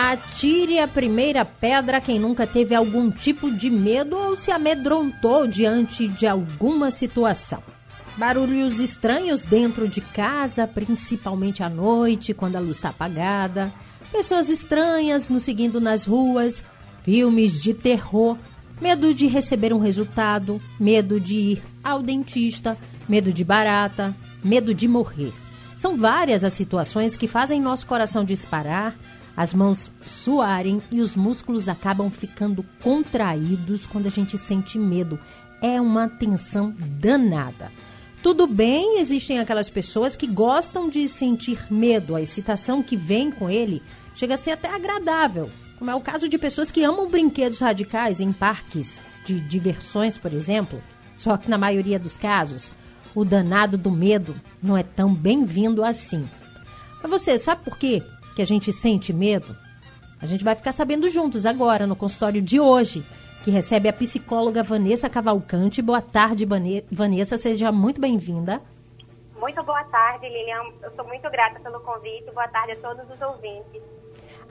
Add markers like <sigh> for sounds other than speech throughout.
Atire a primeira pedra quem nunca teve algum tipo de medo ou se amedrontou diante de alguma situação. Barulhos estranhos dentro de casa, principalmente à noite, quando a luz está apagada. Pessoas estranhas nos seguindo nas ruas. Filmes de terror. Medo de receber um resultado. Medo de ir ao dentista. Medo de barata. Medo de morrer. São várias as situações que fazem nosso coração disparar as mãos suarem e os músculos acabam ficando contraídos quando a gente sente medo. É uma tensão danada. Tudo bem, existem aquelas pessoas que gostam de sentir medo, a excitação que vem com ele chega a ser até agradável, como é o caso de pessoas que amam brinquedos radicais em parques de diversões, por exemplo. Só que na maioria dos casos, o danado do medo não é tão bem-vindo assim. Mas você sabe por quê? Que a gente sente medo? A gente vai ficar sabendo juntos agora no consultório de hoje, que recebe a psicóloga Vanessa Cavalcante. Boa tarde, Vanessa, seja muito bem-vinda. Muito boa tarde, Lilian. Eu sou muito grata pelo convite. Boa tarde a todos os ouvintes.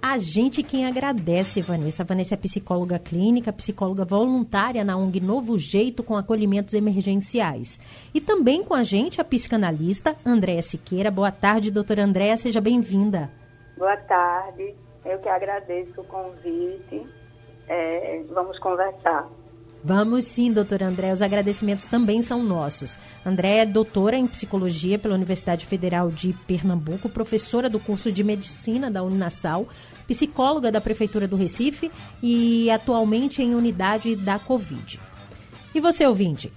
A gente quem agradece, Vanessa. A Vanessa é psicóloga clínica, psicóloga voluntária na ONG Novo Jeito com acolhimentos emergenciais. E também com a gente a psicanalista Andréa Siqueira. Boa tarde, doutora Andréa, seja bem-vinda. Boa tarde, eu que agradeço o convite. É, vamos conversar. Vamos sim, doutora André. Os agradecimentos também são nossos. André é doutora em psicologia pela Universidade Federal de Pernambuco, professora do curso de medicina da Uninasal, psicóloga da Prefeitura do Recife e atualmente em unidade da Covid. E você, ouvinte?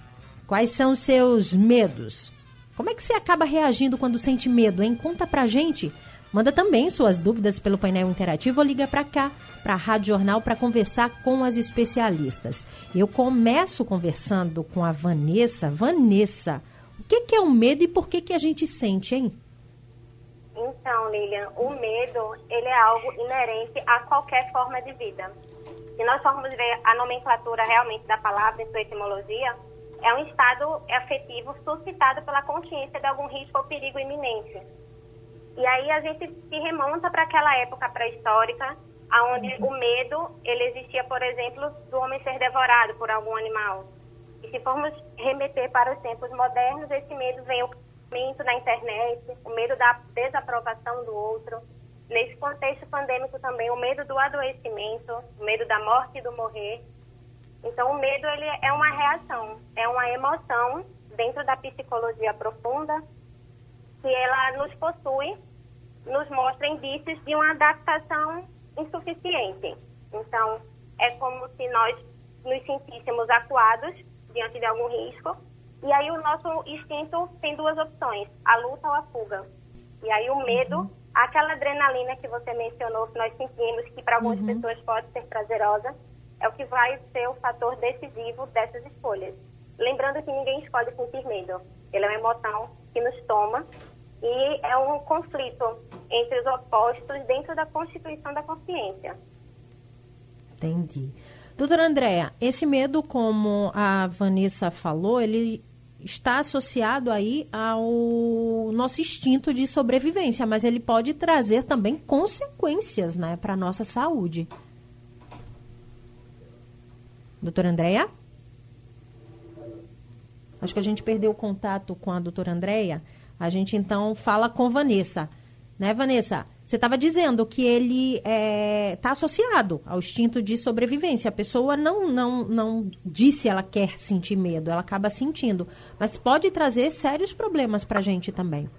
Quais são seus medos? Como é que você acaba reagindo quando sente medo, hein? Conta pra gente. Manda também suas dúvidas pelo painel interativo ou liga para cá, para a Rádio Jornal, para conversar com as especialistas. Eu começo conversando com a Vanessa. Vanessa, o que, que é o medo e por que, que a gente sente, hein? Então, Lilian, o medo ele é algo inerente a qualquer forma de vida. Se nós formos ver a nomenclatura realmente da palavra em sua etimologia, é um estado afetivo suscitado pela consciência de algum risco ou perigo iminente e aí a gente se remonta para aquela época pré-histórica, onde o medo ele existia, por exemplo, do homem ser devorado por algum animal. E se formos remeter para os tempos modernos, esse medo vem o medo da internet, o medo da desaprovação do outro. Nesse contexto pandêmico também, o medo do adoecimento, o medo da morte e do morrer. Então, o medo ele é uma reação, é uma emoção dentro da psicologia profunda que ela nos possui, nos mostra indícios de uma adaptação insuficiente. Então, é como se nós nos sentíssemos acuados diante de algum risco, e aí o nosso instinto tem duas opções, a luta ou a fuga. E aí o medo, uhum. aquela adrenalina que você mencionou, que nós sentimos, que para algumas uhum. pessoas pode ser prazerosa, é o que vai ser o fator decisivo dessas escolhas. Lembrando que ninguém escolhe sentir medo. Ele é uma emoção que nos toma e é um conflito entre os opostos dentro da constituição da consciência. Entendi. Doutora Andréa, esse medo, como a Vanessa falou, ele está associado aí ao nosso instinto de sobrevivência, mas ele pode trazer também consequências né, para a nossa saúde. Doutora Andréa? Acho que a gente perdeu o contato com a doutora Andréa. A gente então fala com Vanessa. Né, Vanessa? Você estava dizendo que ele está é, tá associado ao instinto de sobrevivência. A pessoa não, não, não disse ela quer sentir medo, ela acaba sentindo. Mas pode trazer sérios problemas para a gente também.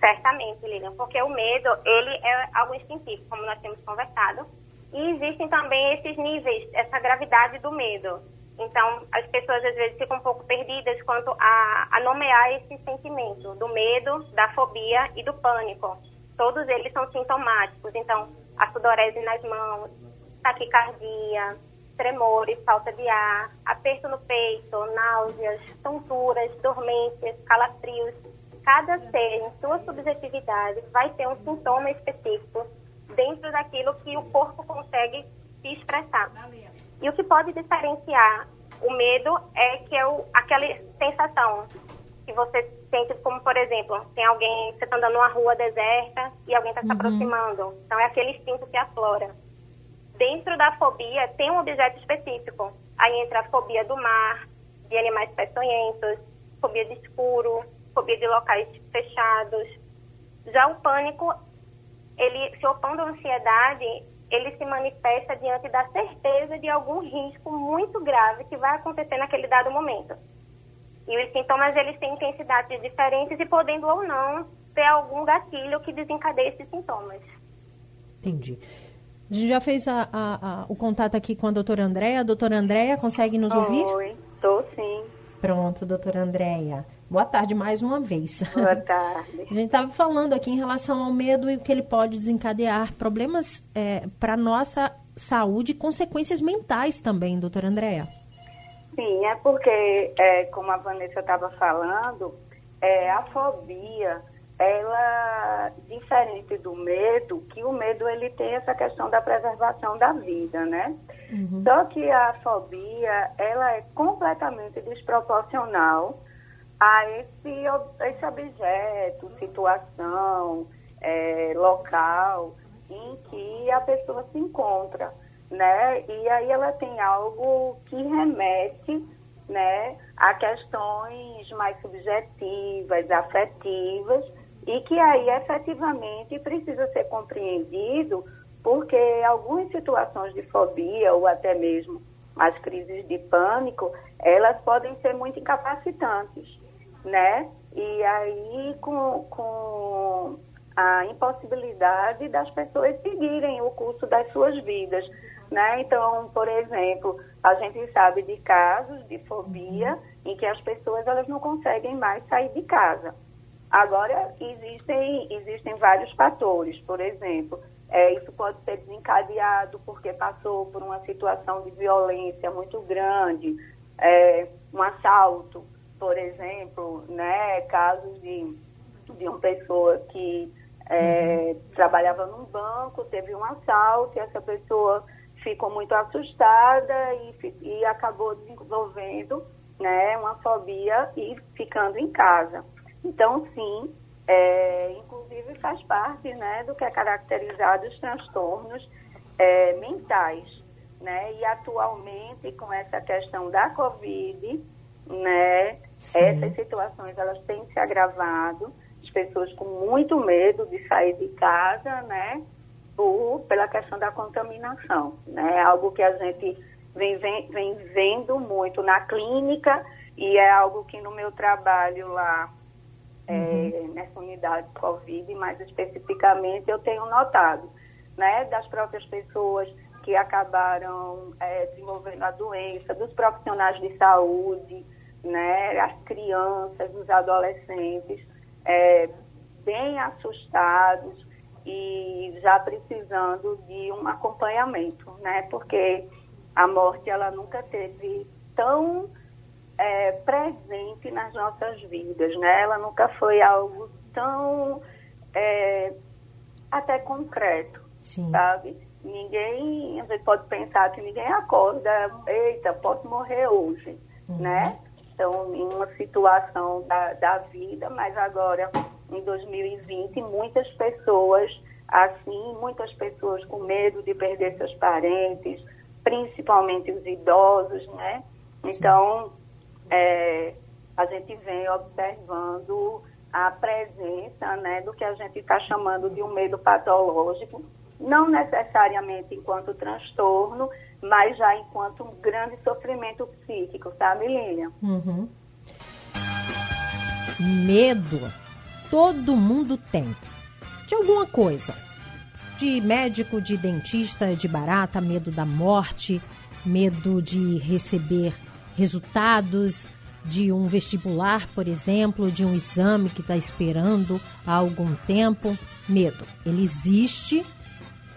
Certamente, Lilian, porque o medo, ele é algo instintivo, como nós temos conversado. E existem também esses níveis, essa gravidade do medo. Então, as pessoas às vezes ficam um pouco perdidas quanto a, a nomear esse sentimento do medo, da fobia e do pânico. Todos eles são sintomáticos. Então, a sudorese nas mãos, taquicardia, tremores, falta de ar, aperto no peito, náuseas, tonturas, dormências, calafrios. Cada ser, em sua subjetividade, vai ter um sintoma específico dentro daquilo que o corpo consegue se expressar. E o que pode diferenciar o medo é que é o, aquela sensação que você sente, como por exemplo, tem alguém, você está andando numa rua deserta e alguém está se uhum. aproximando. Então é aquele instinto que aflora. Dentro da fobia tem um objeto específico. Aí entra a fobia do mar, de animais peçonhentos, fobia de escuro, fobia de locais fechados. Já o pânico, ele se opondo à ansiedade, ele se manifesta diante da certeza de algum risco muito grave que vai acontecer naquele dado momento. E os sintomas eles têm intensidades diferentes e podendo ou não ter algum gatilho que desencadeie esses sintomas. Entendi. A gente já fez a, a, a, o contato aqui com a doutora Andréia. Doutora Andréia, consegue nos ouvir? Oi, estou sim. Pronto, doutora Andréia. Boa tarde mais uma vez. Boa tarde. A gente estava falando aqui em relação ao medo e o que ele pode desencadear problemas é, para nossa saúde e consequências mentais também, doutora Andréia. Sim, é porque, é, como a Vanessa estava falando, é, a fobia, ela, diferente do medo, que o medo ele tem essa questão da preservação da vida, né? Uhum. Só que a fobia, ela é completamente desproporcional a esse, esse objeto, situação, é, local em que a pessoa se encontra, né? E aí ela tem algo que remete, né, a questões mais subjetivas, afetivas, e que aí efetivamente precisa ser compreendido porque algumas situações de fobia ou até mesmo as crises de pânico, elas podem ser muito incapacitantes né? E aí com, com a impossibilidade das pessoas seguirem o curso das suas vidas, né? Então, por exemplo, a gente sabe de casos de fobia em que as pessoas elas não conseguem mais sair de casa. Agora, existem, existem vários fatores, por exemplo, é, isso pode ser desencadeado porque passou por uma situação de violência muito grande, é, um assalto, por exemplo, né, casos de, de uma pessoa que é, uhum. trabalhava num banco, teve um assalto e essa pessoa ficou muito assustada e, e acabou desenvolvendo né, uma fobia e ficando em casa. Então, sim, é, inclusive faz parte né, do que é caracterizado os transtornos é, mentais. Né? E atualmente, com essa questão da Covid, né, essas situações elas têm se agravado, as pessoas com muito medo de sair de casa, né? Por, pela questão da contaminação, né? Algo que a gente vem, vem, vem vendo muito na clínica e é algo que no meu trabalho lá, é, uhum. nessa unidade Covid, mais especificamente, eu tenho notado, né? Das próprias pessoas que acabaram é, desenvolvendo a doença, dos profissionais de saúde, né, as crianças, os adolescentes, é, bem assustados e já precisando de um acompanhamento, né, porque a morte ela nunca teve tão é, presente nas nossas vidas, né, ela nunca foi algo tão é, até concreto, Sim. sabe? Ninguém, a gente pode pensar que ninguém acorda, eita, posso morrer hoje, uhum. né? Estão em uma situação da, da vida, mas agora, em 2020, muitas pessoas, assim, muitas pessoas com medo de perder seus parentes, principalmente os idosos, né? Então, é, a gente vem observando a presença né, do que a gente está chamando de um medo patológico, não necessariamente enquanto transtorno, mas já enquanto um grande sofrimento psíquico, sabe, Lilian? Uhum. Medo todo mundo tem. De alguma coisa. De médico, de dentista, de barata, medo da morte, medo de receber resultados de um vestibular, por exemplo, de um exame que está esperando há algum tempo. Medo. Ele existe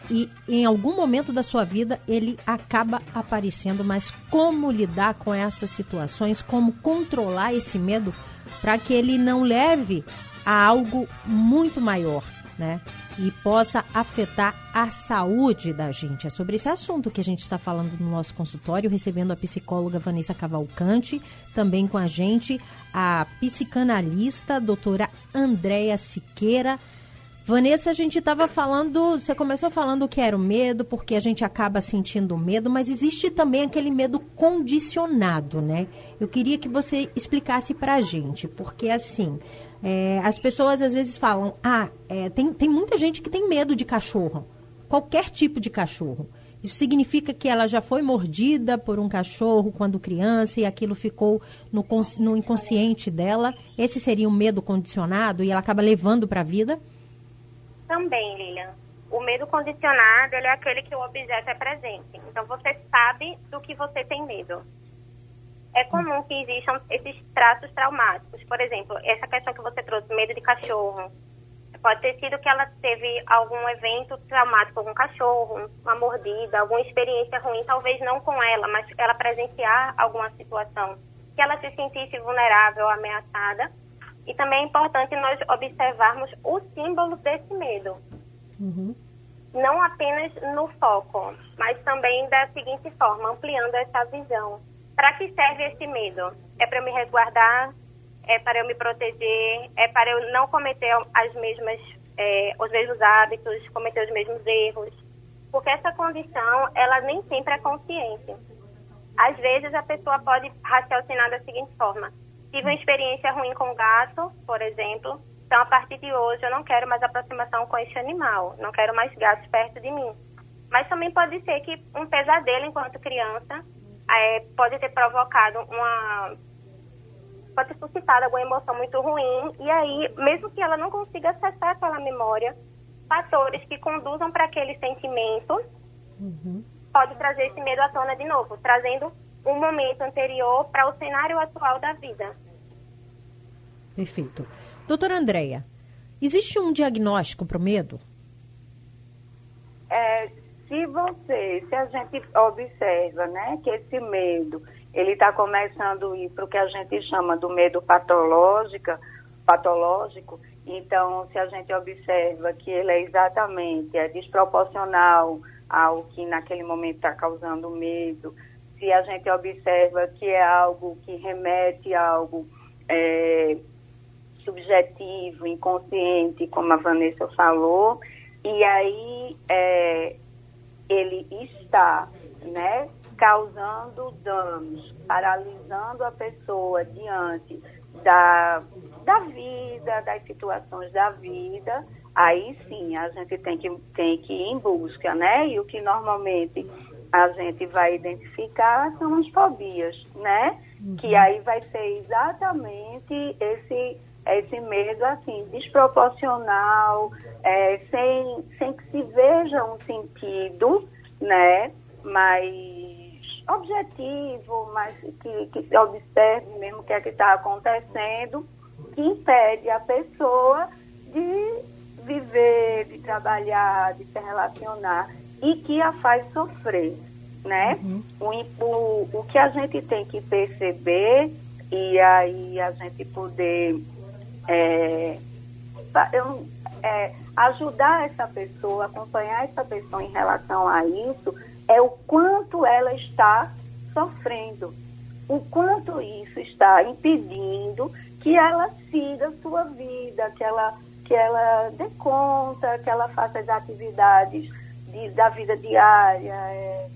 e em algum momento da sua vida ele acaba aparecendo, mas como lidar com essas situações, como controlar esse medo para que ele não leve a algo muito maior, né? E possa afetar a saúde da gente. É sobre esse assunto que a gente está falando no nosso consultório, recebendo a psicóloga Vanessa Cavalcante, também com a gente a psicanalista doutora Andréa Siqueira. Vanessa, a gente estava falando, você começou falando que era o medo, porque a gente acaba sentindo medo, mas existe também aquele medo condicionado, né? Eu queria que você explicasse para a gente, porque assim, é, as pessoas às vezes falam, ah, é, tem, tem muita gente que tem medo de cachorro, qualquer tipo de cachorro. Isso significa que ela já foi mordida por um cachorro quando criança e aquilo ficou no, no inconsciente dela. Esse seria um medo condicionado e ela acaba levando para a vida? Também, Lilian. O medo condicionado é aquele que o objeto é presente. Então você sabe do que você tem medo. É comum que existam esses traços traumáticos. Por exemplo, essa questão que você trouxe, medo de cachorro. Pode ter sido que ela teve algum evento traumático com um cachorro, uma mordida, alguma experiência ruim, talvez não com ela, mas ela presenciar alguma situação que ela se sentisse vulnerável, ameaçada e também é importante nós observarmos o símbolo desse medo. Uhum. Não apenas no foco, mas também da seguinte forma, ampliando essa visão. Para que serve esse medo? É para me resguardar? É para eu me proteger? É para eu não cometer as mesmas, é, os mesmos hábitos, cometer os mesmos erros? Porque essa condição, ela nem sempre é consciente. Às vezes a pessoa pode raciocinar da seguinte forma: Tive uma experiência ruim com gato, por exemplo. Então, a partir de hoje, eu não quero mais aproximação com esse animal. Não quero mais gatos perto de mim. Mas também pode ser que um pesadelo enquanto criança é, pode ter provocado uma. pode ter suscitado alguma emoção muito ruim. E aí, mesmo que ela não consiga acessar aquela memória, fatores que conduzam para aquele sentimento uhum. pode trazer esse medo à tona de novo, trazendo um momento anterior para o cenário atual da vida. Perfeito. Doutora Andréia, existe um diagnóstico para o medo? É, se você, se a gente observa, né, que esse medo, ele está começando a ir para o que a gente chama do medo patológica, patológico, então se a gente observa que ele é exatamente é desproporcional ao que naquele momento está causando medo, se a gente observa que é algo que remete a algo é, subjetivo, inconsciente, como a Vanessa falou, e aí é, ele está né, causando danos, paralisando a pessoa diante da, da vida, das situações da vida, aí sim a gente tem que, tem que ir em busca, né? E o que normalmente a gente vai identificar são as fobias, né? Uhum. Que aí vai ser exatamente esse esse medo assim desproporcional, é, sem, sem que se veja um sentido, né? Mas objetivo, mas que, que se observe mesmo o que é que está acontecendo, que impede a pessoa de viver, de trabalhar, de se relacionar e que a faz sofrer, né? Uhum. O, o, o que a gente tem que perceber e aí a gente poder é, eu, é, ajudar essa pessoa, acompanhar essa pessoa em relação a isso, é o quanto ela está sofrendo, o quanto isso está impedindo que ela siga a sua vida, que ela, que ela dê conta, que ela faça as atividades de, da vida diária, é,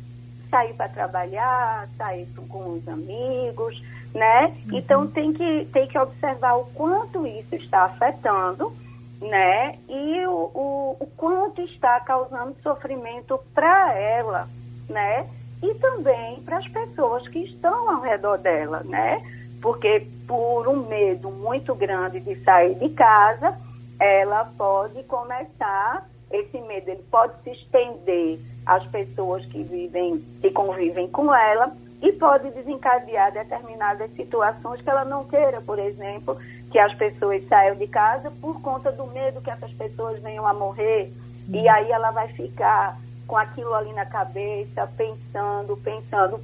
sair para trabalhar, sair com os amigos, né? Uhum. Então tem que, tem que observar o quanto isso está afetando, né? E o, o, o quanto está causando sofrimento para ela, né? E também para as pessoas que estão ao redor dela, né? Porque por um medo muito grande de sair de casa, ela pode começar esse medo ele pode se estender às pessoas que vivem, que convivem com ela e pode desencadear determinadas situações que ela não queira, por exemplo, que as pessoas saiam de casa por conta do medo que essas pessoas venham a morrer, Sim. E aí ela vai ficar com aquilo ali na cabeça, pensando, pensando.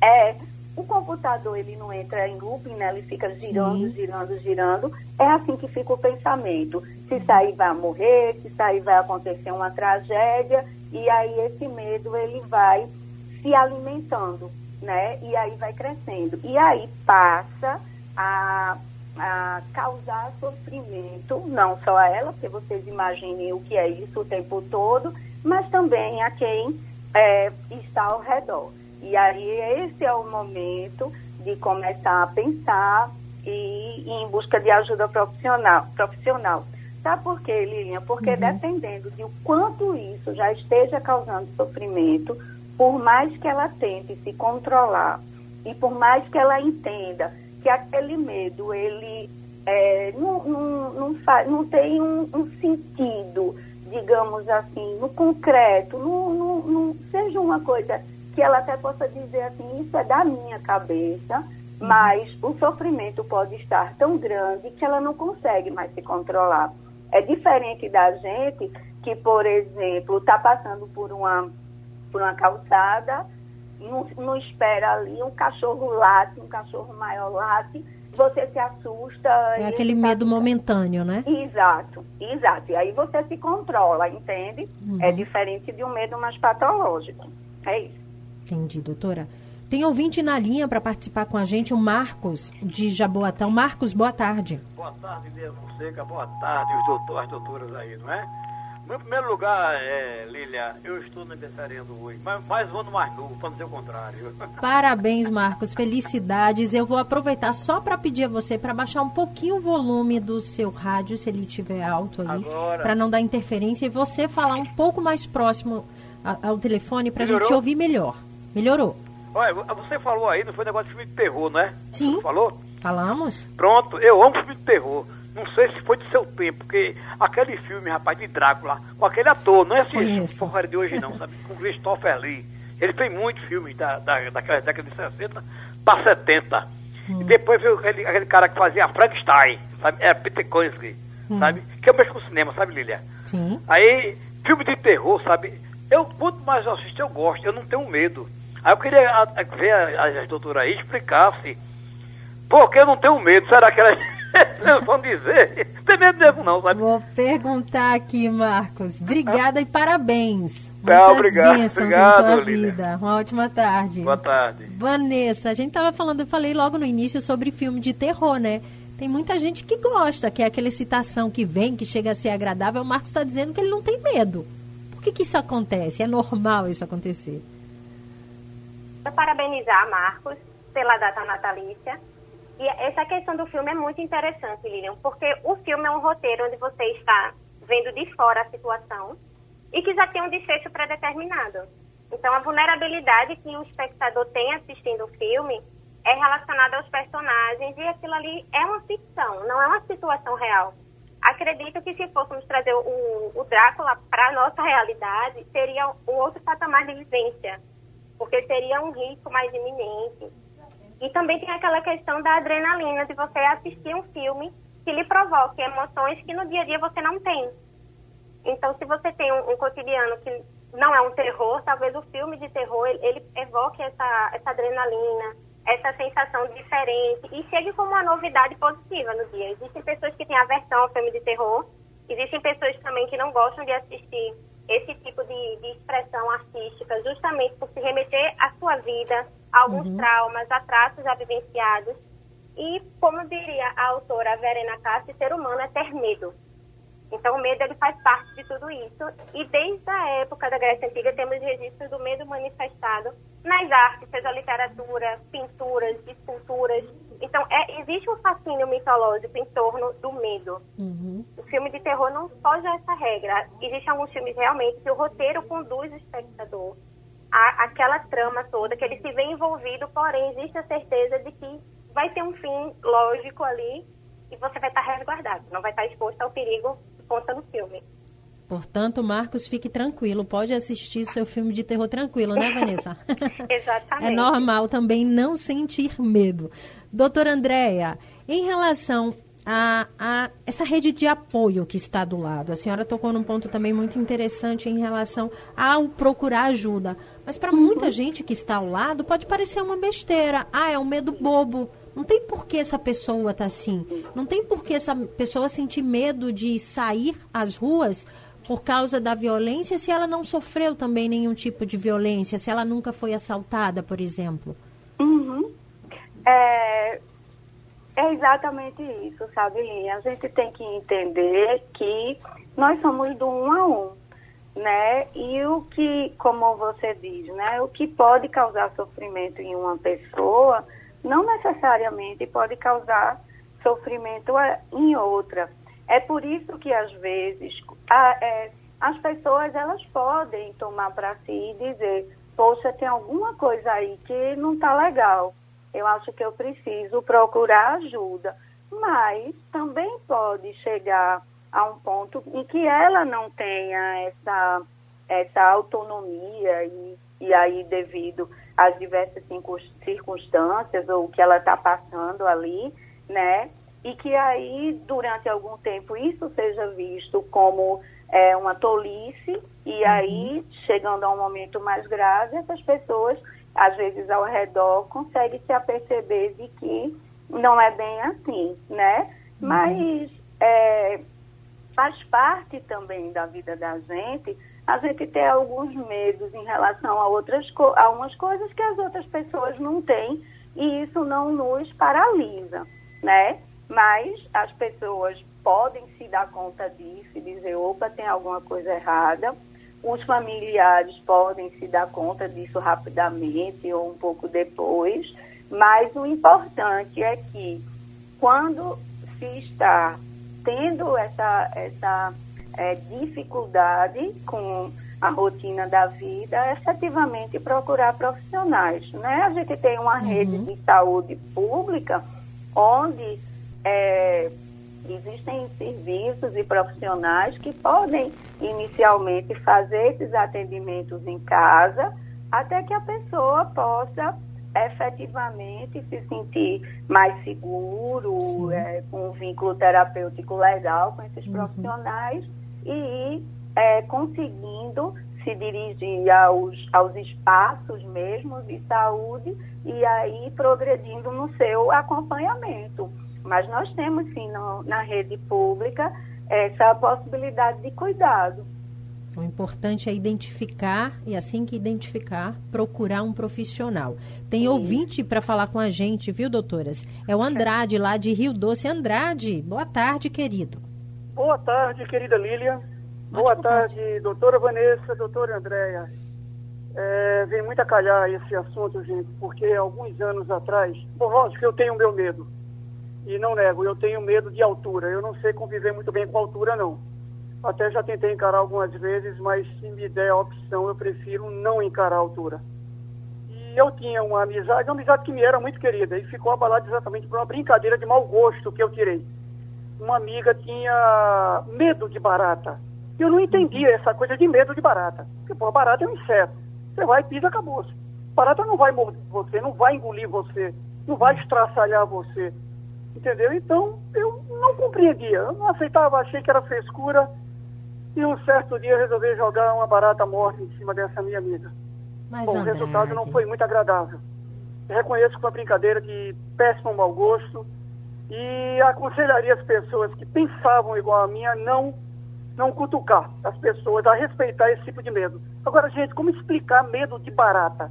É, o computador ele não entra em looping, né? Ele fica girando, Sim. girando, girando. É assim que fica o pensamento. Se sair vai morrer, se sair vai acontecer uma tragédia, e aí esse medo ele vai se alimentando, né? E aí vai crescendo. E aí passa a, a causar sofrimento, não só a ela, porque vocês imaginem o que é isso o tempo todo, mas também a quem é, está ao redor. E aí esse é o momento de começar a pensar e ir em busca de ajuda profissional. profissional. Sabe por quê, Lilian? Porque uhum. dependendo de o quanto isso já esteja causando sofrimento, por mais que ela tente se controlar e por mais que ela entenda que aquele medo ele é, não, não, não, faz, não tem um, um, sentido, digamos assim, no concreto, não, não, não seja uma coisa que ela até possa dizer assim, isso é da minha cabeça, uhum. mas o sofrimento pode estar tão grande que ela não consegue mais se controlar. É diferente da gente que, por exemplo, está passando por uma, por uma calçada, não, não espera ali, um cachorro late, um cachorro maior late, você se assusta. É aquele medo tá... momentâneo, né? Exato, exato. E aí você se controla, entende? Uhum. É diferente de um medo mais patológico. É isso. Entendi, doutora. Tem ouvinte na linha para participar com a gente, o Marcos, de Jaboatão. Marcos, boa tarde. Boa tarde, Lia Fonseca. Boa tarde, os doutores, as doutoras aí, não é? Em primeiro lugar, é, Lília, eu estou aniversariando hoje, mas mais um ano mais novo, para não dizer o contrário. <laughs> Parabéns, Marcos, felicidades. Eu vou aproveitar só para pedir a você para baixar um pouquinho o volume do seu rádio, se ele estiver alto aí, para não dar interferência, e você falar um pouco mais próximo ao telefone para a gente ouvir melhor. Melhorou. Olha, você falou aí, não foi negócio de filme de terror, né? Sim. Você falou? Falamos. Pronto, eu amo filme de terror. Não sei se foi do seu tempo, porque aquele filme, rapaz, de Drácula, com aquele ator, não é assim, porcaria de hoje não, sabe? Com Christopher Lee. Ele fez muitos filmes da, da, daquela década de 60 para 70. Hum. E depois veio aquele, aquele cara que fazia Frankenstein, sabe? É Peter Koensky, hum. sabe? Que é o mesmo cinema, sabe, Lilia? Sim. Aí, filme de terror, sabe? Eu, quanto mais eu assisto, eu gosto, eu não tenho medo. Aí eu queria ver a, a doutora aí explicasse por que eu não tenho medo. Será que <laughs> elas vão dizer? Não tem medo mesmo não, sabe? Vou perguntar aqui, Marcos. Obrigada e parabéns. Tá, Muitas obrigado, bênçãos obrigado, tua vida. Uma ótima tarde. Boa tarde. Vanessa, a gente estava falando, eu falei logo no início sobre filme de terror, né? Tem muita gente que gosta, que é aquela excitação que vem, que chega a ser agradável. O Marcos está dizendo que ele não tem medo. Por que, que isso acontece? É normal isso acontecer? Parabenizar Marcos pela data natalícia. E essa questão do filme é muito interessante, Lilian, porque o filme é um roteiro onde você está vendo de fora a situação e que já tem um desfecho pré-determinado. Então, a vulnerabilidade que o espectador tem assistindo o filme é relacionada aos personagens e aquilo ali é uma ficção, não é uma situação real. Acredito que se fôssemos trazer o, o Drácula para a nossa realidade, seria um outro patamar de vivência porque seria um risco mais iminente. E também tem aquela questão da adrenalina, de você assistir um filme que lhe provoque emoções que no dia a dia você não tem. Então, se você tem um, um cotidiano que não é um terror, talvez o filme de terror ele, ele evoque essa, essa adrenalina, essa sensação diferente e chegue como uma novidade positiva no dia. Existem pessoas que têm aversão ao filme de terror, existem pessoas também que não gostam de assistir esse tipo de, de expressão artística, justamente por se remeter à sua vida, a alguns uhum. traumas, a traços já vivenciados. E, como diria a autora Verena Cassi, ser humano é ter medo. Então, o medo ele faz parte de tudo isso. E desde a época da Grécia Antiga, temos registros do medo manifestado nas artes, seja literatura, pinturas, esculturas. Então, é, existe um fascínio mitológico em torno do medo. Uhum. O filme de terror não foge a essa regra. Existem alguns filmes realmente que o roteiro conduz o espectador a, aquela trama toda, que ele se vê envolvido, porém existe a certeza de que vai ter um fim lógico ali e você vai estar resguardado, não vai estar exposto ao perigo conta no filme. Portanto, Marcos, fique tranquilo, pode assistir seu filme de terror tranquilo, né, Vanessa? <laughs> <laughs> Exatamente. é normal também não sentir medo. Doutora Andréia, em relação a, a, essa rede de apoio que está do lado. A senhora tocou num ponto também muito interessante em relação ao procurar ajuda. Mas para muita gente que está ao lado, pode parecer uma besteira. Ah, é um medo bobo. Não tem por que essa pessoa tá assim. Não tem por que essa pessoa sentir medo de sair às ruas por causa da violência se ela não sofreu também nenhum tipo de violência, se ela nunca foi assaltada, por exemplo. Uhum. É, é exatamente isso, sabe, Linha? A gente tem que entender que nós somos do um a um, né? E o que, como você diz, né? O que pode causar sofrimento em uma pessoa, não necessariamente pode causar sofrimento em outra. É por isso que, às vezes, a, é, as pessoas, elas podem tomar para si e dizer, poxa, tem alguma coisa aí que não está legal eu acho que eu preciso procurar ajuda. Mas também pode chegar a um ponto em que ela não tenha essa, essa autonomia e, e aí devido às diversas circunstâncias ou o que ela está passando ali, né? E que aí, durante algum tempo, isso seja visto como é, uma tolice e aí, uhum. chegando a um momento mais grave, essas pessoas às vezes ao redor, consegue se aperceber de que não é bem assim, né? Uhum. Mas é, faz parte também da vida da gente a gente ter alguns medos em relação a outras a umas coisas que as outras pessoas não têm e isso não nos paralisa, né? Mas as pessoas podem se dar conta disso e dizer, opa, tem alguma coisa errada os familiares podem se dar conta disso rapidamente ou um pouco depois, mas o importante é que quando se está tendo essa, essa é, dificuldade com a rotina da vida, efetivamente procurar profissionais. Né? A gente tem uma uhum. rede de saúde pública onde é, Existem serviços e profissionais que podem inicialmente fazer esses atendimentos em casa, até que a pessoa possa efetivamente se sentir mais seguro, é, com um vínculo terapêutico legal com esses uhum. profissionais e ir é, conseguindo se dirigir aos, aos espaços mesmo de saúde e aí progredindo no seu acompanhamento. Mas nós temos sim no, na rede pública essa possibilidade de cuidado. O importante é identificar e assim que identificar, procurar um profissional. Tem Sim. ouvinte para falar com a gente, viu, doutoras? É o Andrade, lá de Rio Doce. Andrade, boa tarde, querido. Boa tarde, querida Lília. Boa tarde, doutora Vanessa, doutora Andréia. É, vem muito a calhar esse assunto, gente, porque alguns anos atrás, bom, lógico que eu tenho meu medo e não nego, eu tenho medo de altura. Eu não sei conviver muito bem com altura, não. Até já tentei encarar algumas vezes, mas se me der a opção, eu prefiro não encarar a altura. E eu tinha uma amizade, uma amizade que me era muito querida, e ficou abalada exatamente por uma brincadeira de mau gosto que eu tirei. Uma amiga tinha medo de barata. Eu não entendia essa coisa de medo de barata. Porque, pô, barata é um inseto. Você vai e pisa, acabou. -se. Barata não vai morder você, não vai engolir você, não vai estraçalhar você Entendeu? Então, eu não compreendia, eu não aceitava, achei que era frescura. E um certo dia resolvi jogar uma barata morta em cima dessa minha amiga. Mas, Bom, o resultado não foi muito agradável. Eu reconheço que foi uma brincadeira de péssimo mau gosto e aconselharia as pessoas que pensavam igual a mim a não, não cutucar as pessoas, a respeitar esse tipo de medo. Agora, gente, como explicar medo de barata?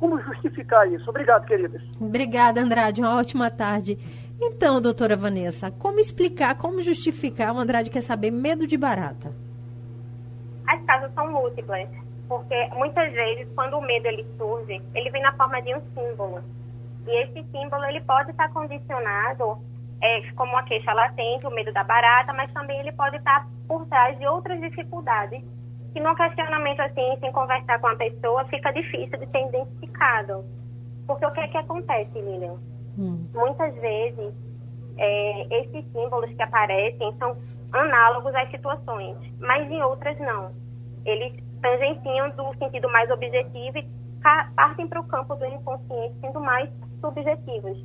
Como justificar isso? Obrigado, queridas. Obrigada, Andrade. Uma ótima tarde. Então, doutora Vanessa, como explicar, como justificar, o Andrade quer saber, medo de barata? As causas são múltiplas, porque muitas vezes, quando o medo ele surge, ele vem na forma de um símbolo. E esse símbolo, ele pode estar condicionado, é, como a queixa latente, o medo da barata, mas também ele pode estar por trás de outras dificuldades, que no questionamento assim, sem conversar com a pessoa, fica difícil de ser identificado. Porque o que é que acontece, Lilian? Hum. Muitas vezes, é, esses símbolos que aparecem são análogos às situações, mas em outras não. Eles tangenciam do sentido mais objetivo e partem para o campo do inconsciente, sendo mais subjetivos.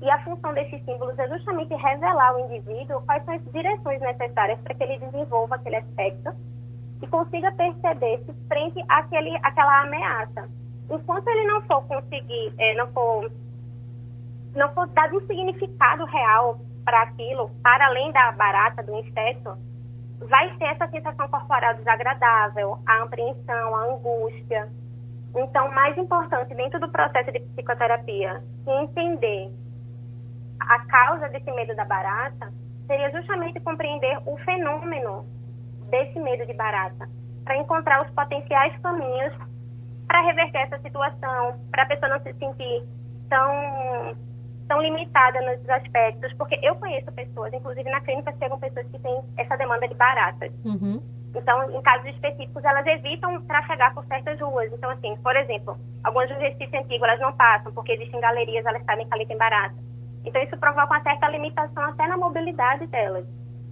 E a função desses símbolos é justamente revelar ao indivíduo quais são as direções necessárias para que ele desenvolva aquele aspecto e consiga perceber-se frente àquele, àquela ameaça. Enquanto ele não for conseguir, é, não for, não for dado um significado real para aquilo, para além da barata, do inseto, vai ter essa sensação corporal desagradável, a apreensão, a angústia. Então, mais importante dentro do processo de psicoterapia, entender a causa desse medo da barata seria justamente compreender o fenômeno desse medo de barata, para encontrar os potenciais caminhos para reverter essa situação, para a pessoa não se sentir tão, tão limitada nos aspectos, porque eu conheço pessoas, inclusive na clínica chegam pessoas que têm essa demanda de baratas. Uhum. Então, em casos específicos, elas evitam trafegar por certas ruas. Então, assim, por exemplo, algumas do Recife Antigo, elas não passam, porque existem galerias, elas sabem que ali tem barata. Então, isso provoca uma certa limitação até na mobilidade delas.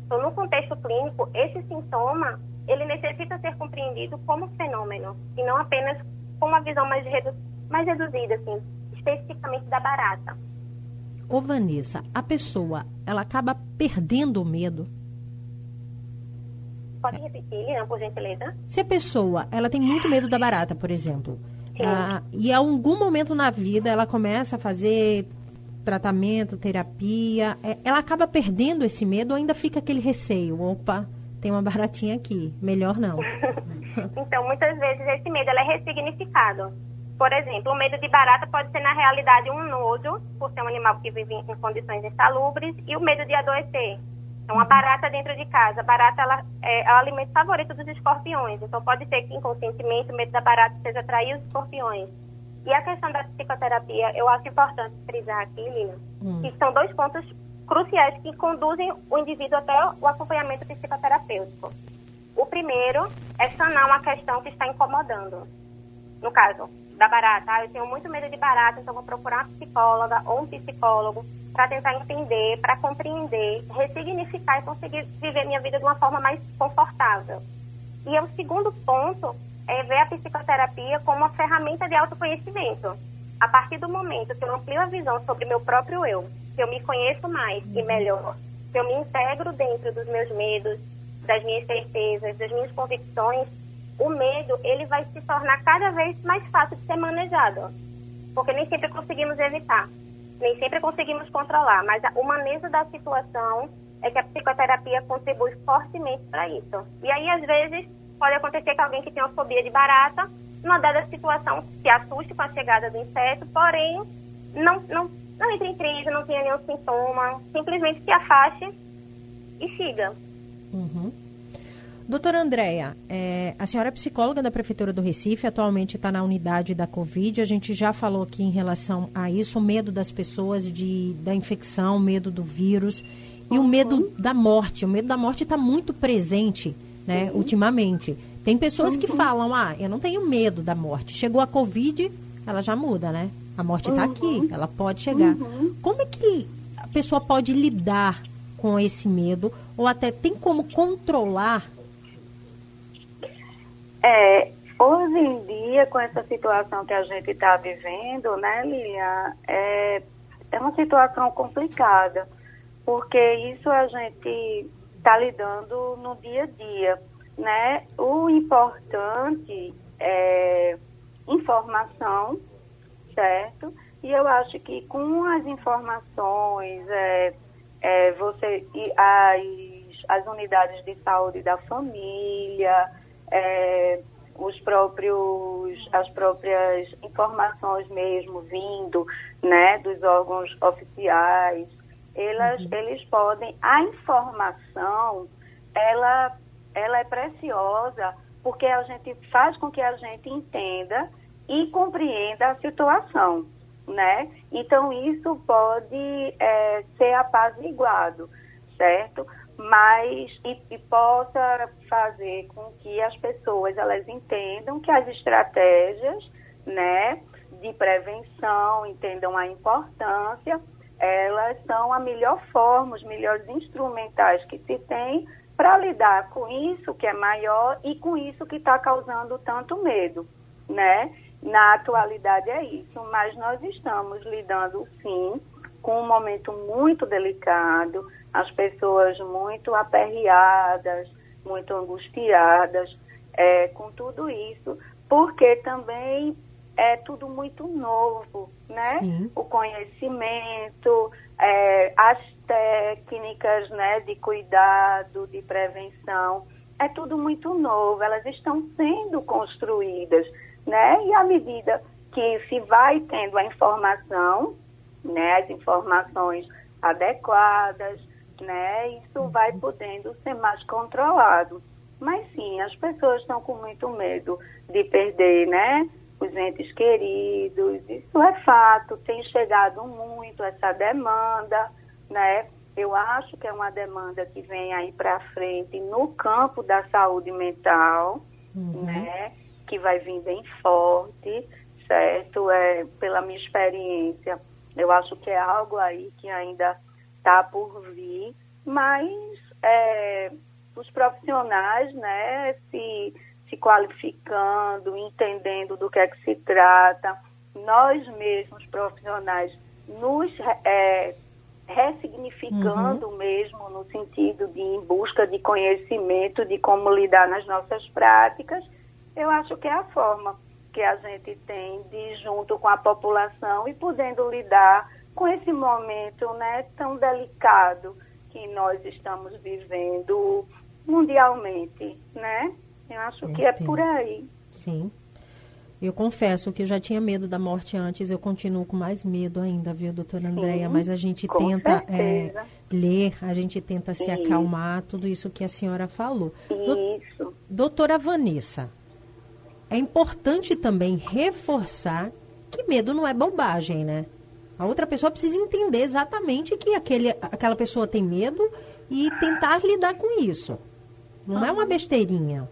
Então, no contexto clínico, esse sintoma, ele necessita ser compreendido como fenômeno, e não apenas com uma visão mais, redu mais reduzida, assim, especificamente da barata. Ô, Vanessa, a pessoa, ela acaba perdendo o medo? Pode repetir, Lina, por gentileza? Se a pessoa, ela tem muito medo da barata, por exemplo, ah, e a algum momento na vida ela começa a fazer tratamento, terapia, é, ela acaba perdendo esse medo ou ainda fica aquele receio? Opa, tem uma baratinha aqui, melhor não. <laughs> então, muitas vezes esse medo é ressignificado. Por exemplo, o medo de barata pode ser na realidade um nojo, por ser um animal que vive em condições insalubres, e o medo de adoecer. Então, a barata dentro de casa. A barata ela, é, é o alimento favorito dos escorpiões. Então, pode ser que inconscientemente o medo da barata seja atrair os escorpiões. E a questão da psicoterapia, eu acho importante frisar aqui, Lina, hum. que são dois pontos cruciais que conduzem o indivíduo até o acompanhamento psicoterapêutico. O primeiro é sanar uma questão que está incomodando. No caso da barata, ah, eu tenho muito medo de barata, então vou procurar uma psicóloga ou um psicólogo para tentar entender, para compreender, ressignificar e conseguir viver minha vida de uma forma mais confortável. E o segundo ponto é ver a psicoterapia como uma ferramenta de autoconhecimento. A partir do momento que eu amplio a visão sobre meu próprio eu, que eu me conheço mais e melhor, que eu me integro dentro dos meus medos, das minhas certezas, das minhas convicções, o medo ele vai se tornar cada vez mais fácil de ser manejado, porque nem sempre conseguimos evitar, nem sempre conseguimos controlar, mas o manejo da situação é que a psicoterapia contribui fortemente para isso. E aí às vezes pode acontecer que alguém que tem uma fobia de barata, numa dada situação, se assuste com a chegada do inseto, porém não, não, não entre em crise, não tenha nenhum sintoma, simplesmente se afaste e siga. Uhum. Doutora Andréia, é, a senhora é psicóloga da Prefeitura do Recife, atualmente está na unidade da Covid. A gente já falou aqui em relação a isso, o medo das pessoas de, da infecção, o medo do vírus e uhum. o medo da morte. O medo da morte está muito presente né, uhum. ultimamente. Tem pessoas uhum. que falam, ah, eu não tenho medo da morte. Chegou a Covid, ela já muda, né? A morte está uhum. aqui, ela pode chegar. Uhum. Como é que a pessoa pode lidar com esse medo? Ou até tem como controlar? É, hoje em dia, com essa situação que a gente está vivendo, né, Lilian, é, é uma situação complicada, porque isso a gente está lidando no dia a dia, né? O importante é informação, certo? E eu acho que com as informações, é, é, você as, as unidades de saúde da família, é, os próprios, as próprias informações mesmo vindo, né, dos órgãos oficiais, elas, uhum. eles podem, a informação, ela, ela é preciosa porque a gente faz com que a gente entenda e compreenda a situação, né? Então isso pode é, ser apaziguado, certo? Mas e, e possa fazer com que as pessoas elas entendam que as estratégias, né, de prevenção entendam a importância elas são a melhor forma, os melhores instrumentais que se tem para lidar com isso que é maior e com isso que está causando tanto medo, né? Na atualidade é isso, mas nós estamos lidando sim com um momento muito delicado, as pessoas muito aperreadas, muito angustiadas é, com tudo isso, porque também é tudo muito novo, né? Sim. O conhecimento, é, as técnicas né, de cuidado, de prevenção, é tudo muito novo, elas estão sendo construídas, né? E à medida que se vai tendo a informação, né, as informações adequadas, né, isso vai podendo ser mais controlado. Mas sim, as pessoas estão com muito medo de perder, né, os entes queridos. Isso é fato, tem chegado muito essa demanda, né? Eu acho que é uma demanda que vem aí para frente no campo da saúde mental, uhum. né? Que vai vir bem forte, certo? É, pela minha experiência, eu acho que é algo aí que ainda está por vir, mas é, os profissionais, né, se se qualificando, entendendo do que é que se trata, nós mesmos profissionais nos é, ressignificando uhum. mesmo no sentido de em busca de conhecimento de como lidar nas nossas práticas, eu acho que é a forma que a gente tem de junto com a população e podendo lidar com esse momento né, tão delicado que nós estamos vivendo mundialmente, né? Eu acho que é por aí. Sim. Eu confesso que eu já tinha medo da morte antes, eu continuo com mais medo ainda, viu, doutora Andréia? Mas a gente tenta é, ler, a gente tenta se acalmar, tudo isso que a senhora falou. Isso. Doutora Vanessa, é importante também reforçar que medo não é bobagem, né? A outra pessoa precisa entender exatamente que aquele, aquela pessoa tem medo e tentar lidar com isso. Não é uma besteirinha.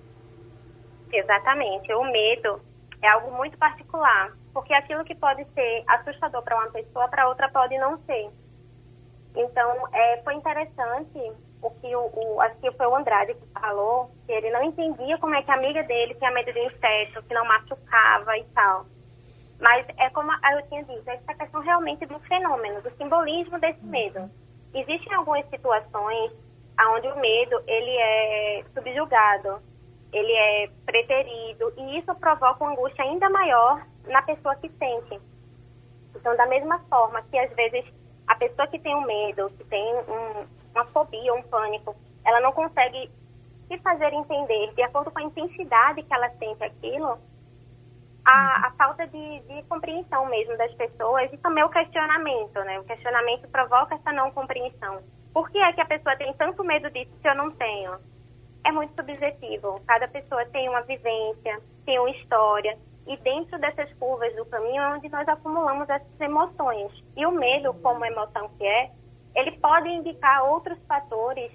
Exatamente. O medo é algo muito particular, porque aquilo que pode ser assustador para uma pessoa, para outra pode não ser. Então, é, foi interessante o que o, o, acho que foi o Andrade que falou, que ele não entendia como é que a amiga dele tinha medo de inseto, que não machucava e tal. Mas é como eu tinha dito, essa questão realmente do fenômeno, do simbolismo desse medo. Existem algumas situações onde o medo ele é subjugado, ele é preterido e isso provoca uma angústia ainda maior na pessoa que sente. Então, da mesma forma que às vezes a pessoa que tem um medo, que tem um, uma fobia, um pânico, ela não consegue se fazer entender de acordo com a intensidade que ela sente aquilo, a, a falta de, de, compreensão mesmo das pessoas e também o questionamento, né? O questionamento provoca essa não compreensão. Por que é que a pessoa tem tanto medo disso se eu não tenho? é muito subjetivo. Cada pessoa tem uma vivência, tem uma história. E dentro dessas curvas do caminho é onde nós acumulamos essas emoções. E o medo, como emoção que é, ele pode indicar outros fatores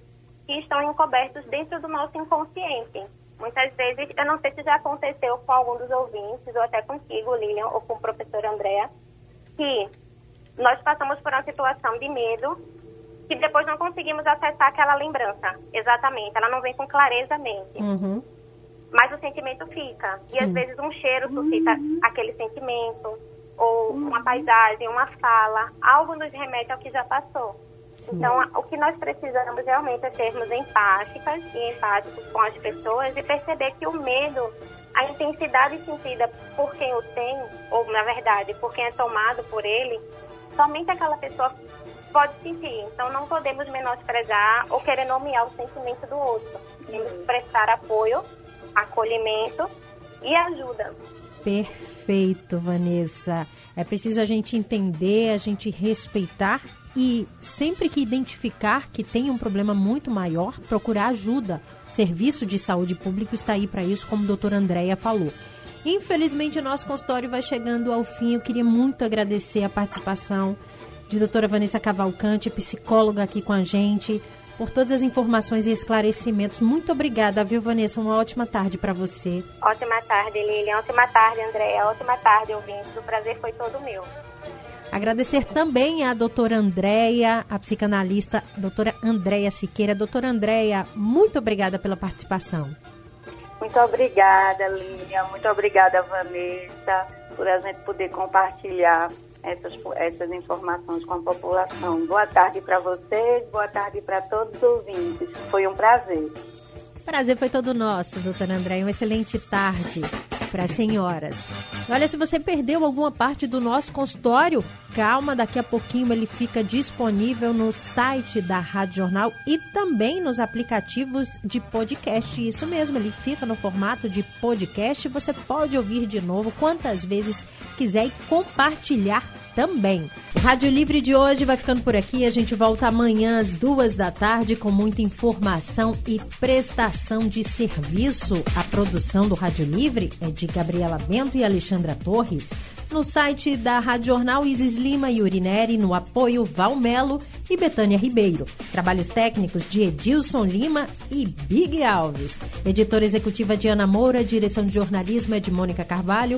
que estão encobertos dentro do nosso inconsciente. Muitas vezes, eu não sei se já aconteceu com algum dos ouvintes, ou até contigo, Lilian, ou com o professor Andréa, que nós passamos por uma situação de medo que depois não conseguimos acessar aquela lembrança. Exatamente, ela não vem com clareza mente. Uhum. Mas o sentimento fica. E Sim. às vezes um cheiro suscita uhum. aquele sentimento, ou uhum. uma paisagem, uma fala, algo nos remete ao que já passou. Então, o que nós precisamos realmente é sermos empáticas e empáticos com as pessoas e perceber que o medo, a intensidade sentida por quem o tem, ou na verdade, por quem é tomado por ele, somente aquela pessoa pode sentir. Então, não podemos menosprezar ou querer nomear o sentimento do outro. Temos que prestar apoio, acolhimento e ajuda. Perfeito, Vanessa. É preciso a gente entender, a gente respeitar e sempre que identificar que tem um problema muito maior, procurar ajuda. O Serviço de Saúde Público está aí para isso, como a doutora Andréia falou. Infelizmente, o nosso consultório vai chegando ao fim. Eu queria muito agradecer a participação de doutora Vanessa Cavalcante, psicóloga aqui com a gente, por todas as informações e esclarecimentos. Muito obrigada, viu, Vanessa? Uma ótima tarde para você. Ótima tarde, Lilian. Ótima tarde, Andréa. Ótima tarde, ouvintes. O prazer foi todo meu. Agradecer também à doutora Andréia, a psicanalista doutora Andréia Siqueira. Doutora Andréia, muito obrigada pela participação. Muito obrigada, Lilian. Muito obrigada, Vanessa, por a gente poder compartilhar essas, essas informações com a população. Boa tarde para vocês, boa tarde para todos os ouvintes. Foi um prazer. Prazer foi todo nosso, doutora André. Uma excelente tarde para as senhoras. Olha, se você perdeu alguma parte do nosso consultório, calma, daqui a pouquinho ele fica disponível no site da Rádio Jornal e também nos aplicativos de podcast. Isso mesmo, ele fica no formato de podcast. Você pode ouvir de novo quantas vezes quiser e compartilhar também. O Rádio Livre de hoje vai ficando por aqui. A gente volta amanhã às duas da tarde com muita informação e prestação de serviço. A produção do Rádio Livre é de Gabriela Bento e Alexandra Torres. No site da Rádio Jornal, Isis Lima e Urineri, no apoio Valmelo e Betânia Ribeiro. Trabalhos técnicos de Edilson Lima e Big Alves. Editora executiva Diana Moura, direção de jornalismo é de Mônica Carvalho.